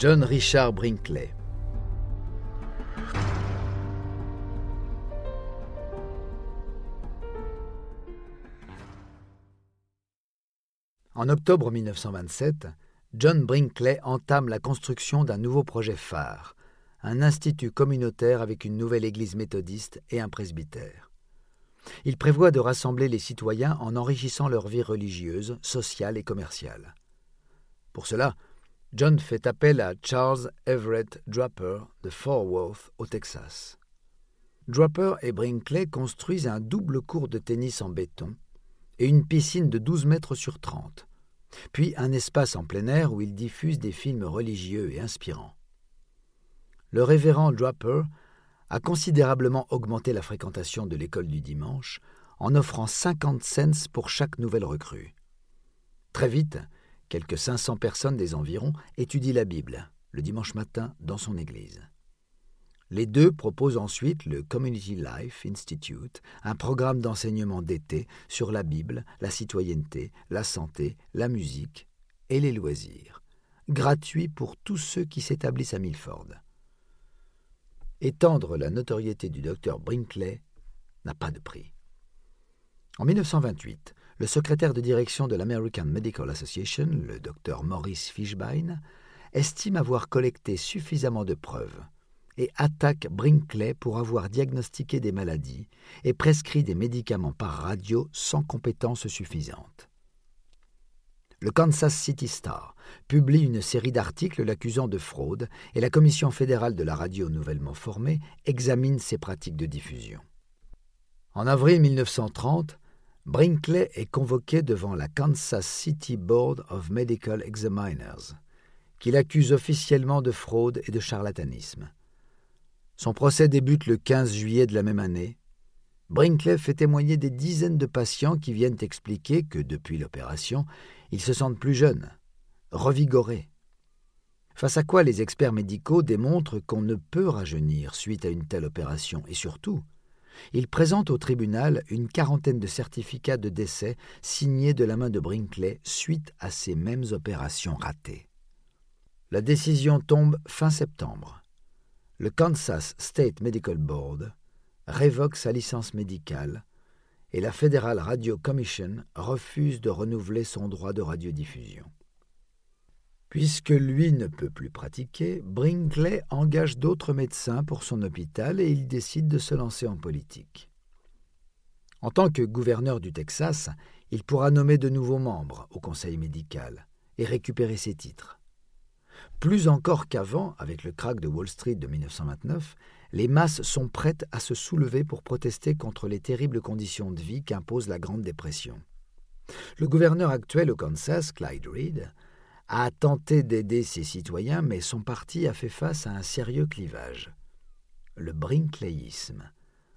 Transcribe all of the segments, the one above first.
John Richard Brinkley. En octobre 1927, John Brinkley entame la construction d'un nouveau projet phare, un institut communautaire avec une nouvelle église méthodiste et un presbytère. Il prévoit de rassembler les citoyens en enrichissant leur vie religieuse, sociale et commerciale. Pour cela, John fait appel à Charles Everett Draper de Fort Worth, au Texas. Draper et Brinkley construisent un double court de tennis en béton et une piscine de 12 mètres sur 30, puis un espace en plein air où ils diffusent des films religieux et inspirants. Le révérend Draper a considérablement augmenté la fréquentation de l'école du dimanche en offrant 50 cents pour chaque nouvelle recrue. Très vite, quelques 500 personnes des environs étudient la Bible le dimanche matin dans son église. Les deux proposent ensuite le Community Life Institute, un programme d'enseignement d'été sur la Bible, la citoyenneté, la santé, la musique et les loisirs, gratuit pour tous ceux qui s'établissent à Milford. Étendre la notoriété du docteur Brinkley n'a pas de prix. En 1928, le secrétaire de direction de l'American Medical Association, le docteur Maurice Fishbein, estime avoir collecté suffisamment de preuves et attaque Brinkley pour avoir diagnostiqué des maladies et prescrit des médicaments par radio sans compétences suffisantes. Le Kansas City Star publie une série d'articles l'accusant de fraude et la Commission fédérale de la radio nouvellement formée examine ses pratiques de diffusion. En avril 1930, Brinkley est convoqué devant la Kansas City Board of Medical Examiners, qui l'accuse officiellement de fraude et de charlatanisme. Son procès débute le 15 juillet de la même année. Brinkley fait témoigner des dizaines de patients qui viennent expliquer que, depuis l'opération, ils se sentent plus jeunes, revigorés. Face à quoi les experts médicaux démontrent qu'on ne peut rajeunir suite à une telle opération et surtout, ils présentent au tribunal une quarantaine de certificats de décès signés de la main de Brinkley suite à ces mêmes opérations ratées. La décision tombe fin septembre le Kansas State Medical Board révoque sa licence médicale et la Federal Radio Commission refuse de renouveler son droit de radiodiffusion. Puisque lui ne peut plus pratiquer, Brinkley engage d'autres médecins pour son hôpital et il décide de se lancer en politique. En tant que gouverneur du Texas, il pourra nommer de nouveaux membres au conseil médical et récupérer ses titres. Plus encore qu'avant, avec le krach de Wall Street de 1929, les masses sont prêtes à se soulever pour protester contre les terribles conditions de vie qu'impose la Grande Dépression. Le gouverneur actuel au Kansas, Clyde Reed, a tenté d'aider ses citoyens, mais son parti a fait face à un sérieux clivage. Le Brinkleyisme,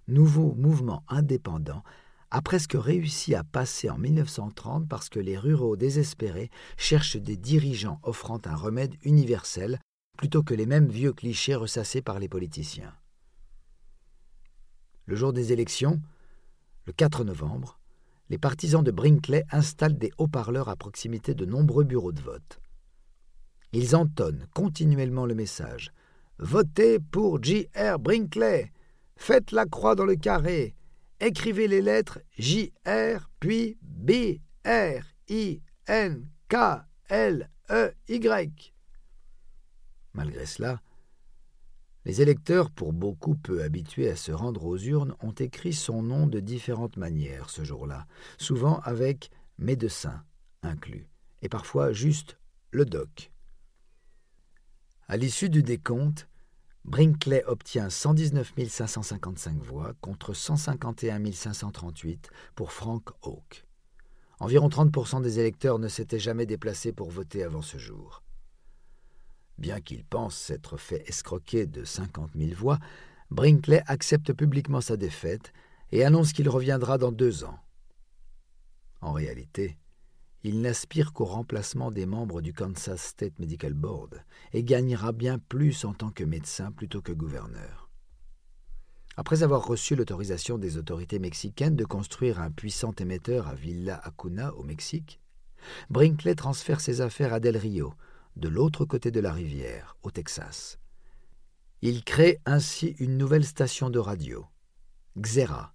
nouveau mouvement indépendant, a presque réussi à passer en 1930 parce que les ruraux désespérés cherchent des dirigeants offrant un remède universel plutôt que les mêmes vieux clichés ressassés par les politiciens. Le jour des élections, le 4 novembre, les partisans de Brinkley installent des haut-parleurs à proximité de nombreux bureaux de vote. Ils entonnent continuellement le message Votez pour J.R. Brinkley Faites la croix dans le carré écrivez les lettres J-R puis B-R-I-N-K-L-E-Y. Malgré cela, les électeurs, pour beaucoup peu habitués à se rendre aux urnes, ont écrit son nom de différentes manières ce jour-là, souvent avec médecin inclus, et parfois juste le doc. À l'issue du décompte, Brinkley obtient 119 555 voix contre 151 538 pour Frank Hawke. Environ 30% des électeurs ne s'étaient jamais déplacés pour voter avant ce jour. Bien qu'il pense s'être fait escroquer de 50 000 voix, Brinkley accepte publiquement sa défaite et annonce qu'il reviendra dans deux ans. En réalité, il n'aspire qu'au remplacement des membres du Kansas State Medical Board et gagnera bien plus en tant que médecin plutôt que gouverneur. Après avoir reçu l'autorisation des autorités mexicaines de construire un puissant émetteur à Villa Acuna au Mexique, Brinkley transfère ses affaires à Del Rio, de l'autre côté de la rivière, au Texas. Il crée ainsi une nouvelle station de radio, Xera,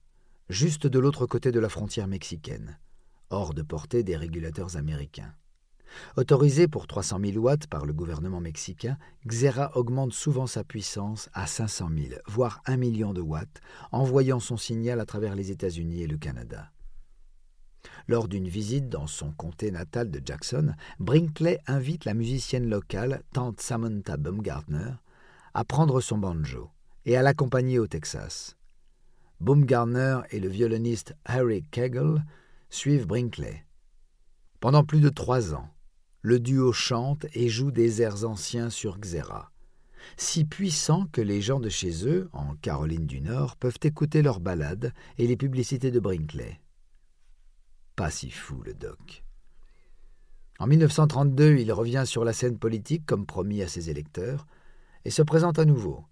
juste de l'autre côté de la frontière mexicaine, hors de portée des régulateurs américains. Autorisé pour 300 000 watts par le gouvernement mexicain, Xera augmente souvent sa puissance à 500 000, voire 1 million de watts, envoyant son signal à travers les États-Unis et le Canada. Lors d'une visite dans son comté natal de Jackson, Brinkley invite la musicienne locale, tante Samantha Baumgartner, à prendre son banjo et à l'accompagner au Texas. Baumgartner et le violoniste Harry Kegel suivent Brinkley. Pendant plus de trois ans, le duo chante et joue des airs anciens sur Xera, si puissants que les gens de chez eux, en Caroline du Nord, peuvent écouter leurs ballades et les publicités de Brinkley. Pas si fou le doc. En 1932, il revient sur la scène politique comme promis à ses électeurs et se présente à nouveau.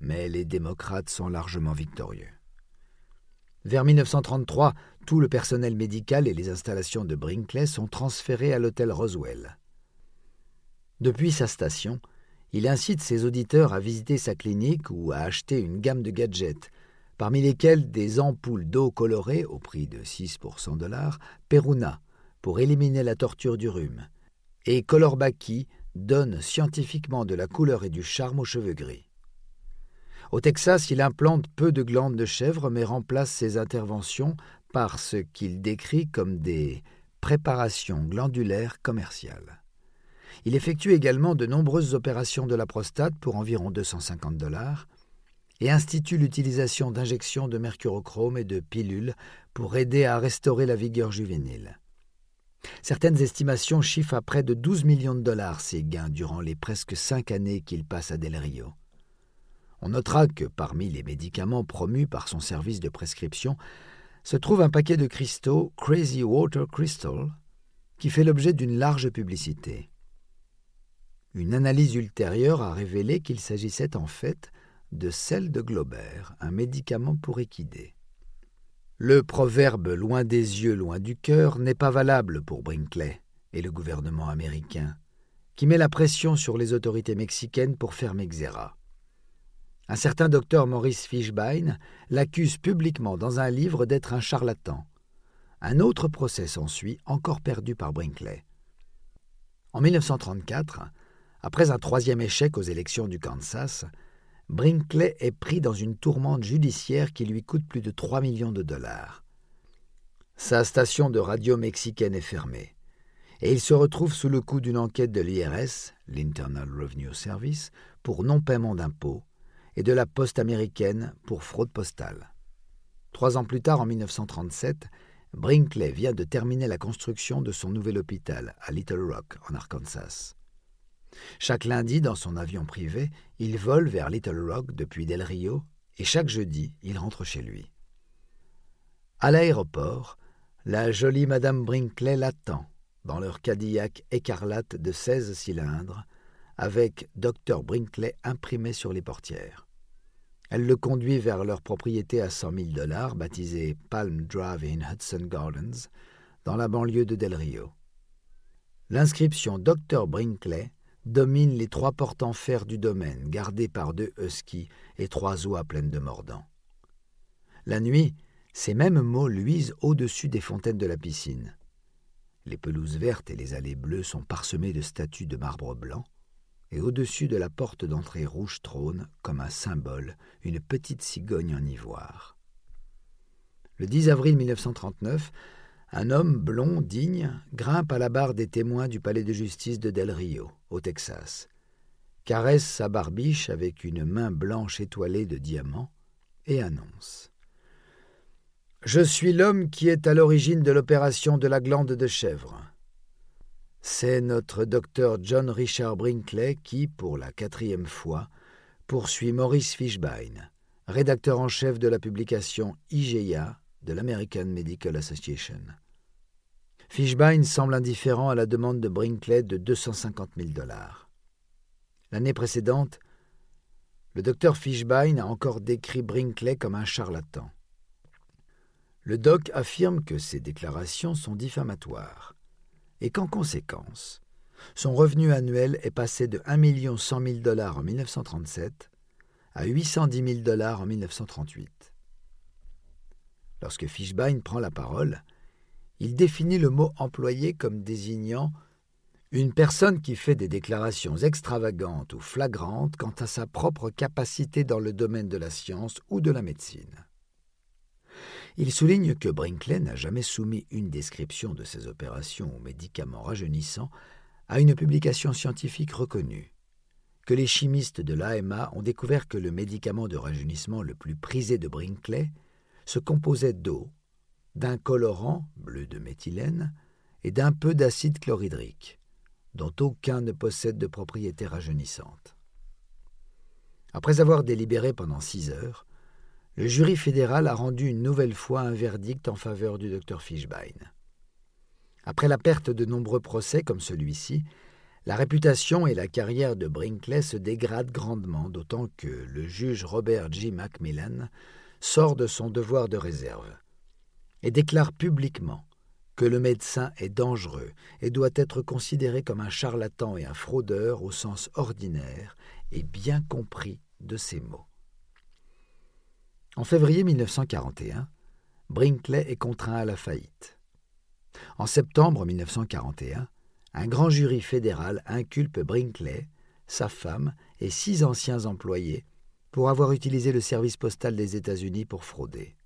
Mais les démocrates sont largement victorieux. Vers 1933, tout le personnel médical et les installations de Brinkley sont transférés à l'hôtel Roswell. Depuis sa station, il incite ses auditeurs à visiter sa clinique ou à acheter une gamme de gadgets, parmi lesquels des ampoules d'eau colorée au prix de 6 pour 100 dollars, Peruna, pour éliminer la torture du rhume, et Colorbaki donne scientifiquement de la couleur et du charme aux cheveux gris. Au Texas, il implante peu de glandes de chèvre mais remplace ses interventions par ce qu'il décrit comme des préparations glandulaires commerciales. Il effectue également de nombreuses opérations de la prostate pour environ 250 dollars et institue l'utilisation d'injections de mercurochrome et de pilules pour aider à restaurer la vigueur juvénile. Certaines estimations chiffrent à près de 12 millions de dollars ses gains durant les presque cinq années qu'il passe à Del Rio. On notera que parmi les médicaments promus par son service de prescription se trouve un paquet de cristaux Crazy Water Crystal qui fait l'objet d'une large publicité. Une analyse ultérieure a révélé qu'il s'agissait en fait de sel de Glober, un médicament pour équider. Le proverbe loin des yeux, loin du cœur n'est pas valable pour Brinkley et le gouvernement américain, qui met la pression sur les autorités mexicaines pour fermer Xera. Un certain docteur Maurice Fishbein l'accuse publiquement dans un livre d'être un charlatan. Un autre procès s'ensuit, encore perdu par Brinkley. En 1934, après un troisième échec aux élections du Kansas, Brinkley est pris dans une tourmente judiciaire qui lui coûte plus de 3 millions de dollars. Sa station de radio mexicaine est fermée, et il se retrouve sous le coup d'une enquête de l'IRS, l'Internal Revenue Service, pour non-paiement d'impôts, et de la poste américaine pour fraude postale. Trois ans plus tard, en 1937, Brinkley vient de terminer la construction de son nouvel hôpital à Little Rock, en Arkansas. Chaque lundi, dans son avion privé, il vole vers Little Rock depuis Del Rio et chaque jeudi, il rentre chez lui. À l'aéroport, la jolie Madame Brinkley l'attend dans leur Cadillac écarlate de 16 cylindres, avec Dr. Brinkley imprimé sur les portières. Elle le conduit vers leur propriété à cent mille dollars, baptisée Palm Drive in Hudson Gardens, dans la banlieue de Del Rio. L'inscription Dr. Brinkley domine les trois portes en fer du domaine, gardées par deux huskies et trois oies pleines de mordants. La nuit, ces mêmes mots luisent au-dessus des fontaines de la piscine. Les pelouses vertes et les allées bleues sont parsemées de statues de marbre blanc, et au-dessus de la porte d'entrée rouge trône, comme un symbole, une petite cigogne en ivoire. Le 10 avril 1939, un homme blond, digne, grimpe à la barre des témoins du palais de justice de Del Rio, au Texas, caresse sa barbiche avec une main blanche étoilée de diamants et annonce Je suis l'homme qui est à l'origine de l'opération de la glande de chèvre. C'est notre docteur John Richard Brinkley qui, pour la quatrième fois, poursuit Maurice Fishbein, rédacteur en chef de la publication IGEA de l'American Medical Association. Fishbein semble indifférent à la demande de Brinkley de 250 000 dollars. L'année précédente, le docteur Fishbein a encore décrit Brinkley comme un charlatan. Le doc affirme que ces déclarations sont diffamatoires et qu'en conséquence, son revenu annuel est passé de 1 100 000 dollars en 1937 à 810 000 dollars en 1938. Lorsque Fishbein prend la parole, il définit le mot employé comme désignant une personne qui fait des déclarations extravagantes ou flagrantes quant à sa propre capacité dans le domaine de la science ou de la médecine. Il souligne que Brinkley n'a jamais soumis une description de ses opérations aux médicaments rajeunissants à une publication scientifique reconnue, que les chimistes de l'AMA ont découvert que le médicament de rajeunissement le plus prisé de Brinkley se composait d'eau, d'un colorant, bleu de méthylène, et d'un peu d'acide chlorhydrique, dont aucun ne possède de propriétés rajeunissantes. Après avoir délibéré pendant six heures, le jury fédéral a rendu une nouvelle fois un verdict en faveur du docteur Fishbein. Après la perte de nombreux procès comme celui-ci, la réputation et la carrière de Brinkley se dégradent grandement, d'autant que le juge Robert G. Macmillan sort de son devoir de réserve et déclare publiquement que le médecin est dangereux et doit être considéré comme un charlatan et un fraudeur au sens ordinaire et bien compris de ces mots. En février 1941, Brinkley est contraint à la faillite. En septembre 1941, un grand jury fédéral inculpe Brinkley, sa femme et six anciens employés pour avoir utilisé le service postal des États-Unis pour frauder.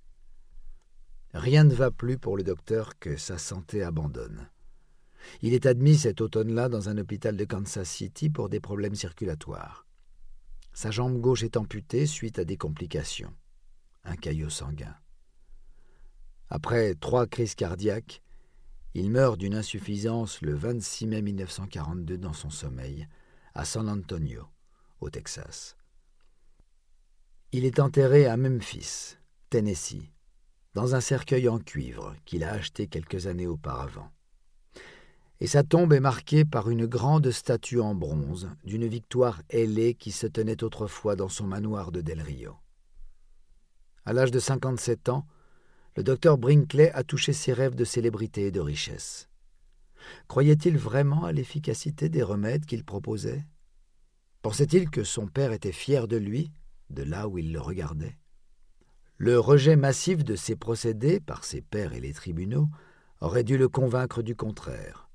Rien ne va plus pour le docteur que sa santé abandonne. Il est admis cet automne-là dans un hôpital de Kansas City pour des problèmes circulatoires. Sa jambe gauche est amputée suite à des complications, un caillot sanguin. Après trois crises cardiaques, il meurt d'une insuffisance le 26 mai 1942 dans son sommeil, à San Antonio, au Texas. Il est enterré à Memphis, Tennessee, dans un cercueil en cuivre qu'il a acheté quelques années auparavant. Et sa tombe est marquée par une grande statue en bronze d'une victoire ailée qui se tenait autrefois dans son manoir de Del Rio. À l'âge de 57 ans, le docteur Brinkley a touché ses rêves de célébrité et de richesse. Croyait-il vraiment à l'efficacité des remèdes qu'il proposait? Pensait-il que son père était fier de lui de là où il le regardait? Le rejet massif de ses procédés par ses pairs et les tribunaux aurait dû le convaincre du contraire.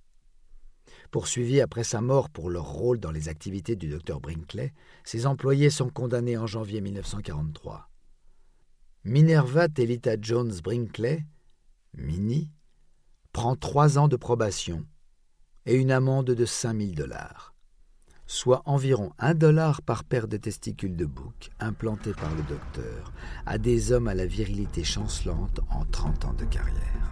Poursuivis après sa mort pour leur rôle dans les activités du docteur Brinkley, ses employés sont condamnés en janvier 1943. Minerva Telita Jones Brinkley, Mini, prend trois ans de probation et une amende de 5000 dollars soit environ un dollar par paire de testicules de bouc implantés par le docteur à des hommes à la virilité chancelante en 30 ans de carrière.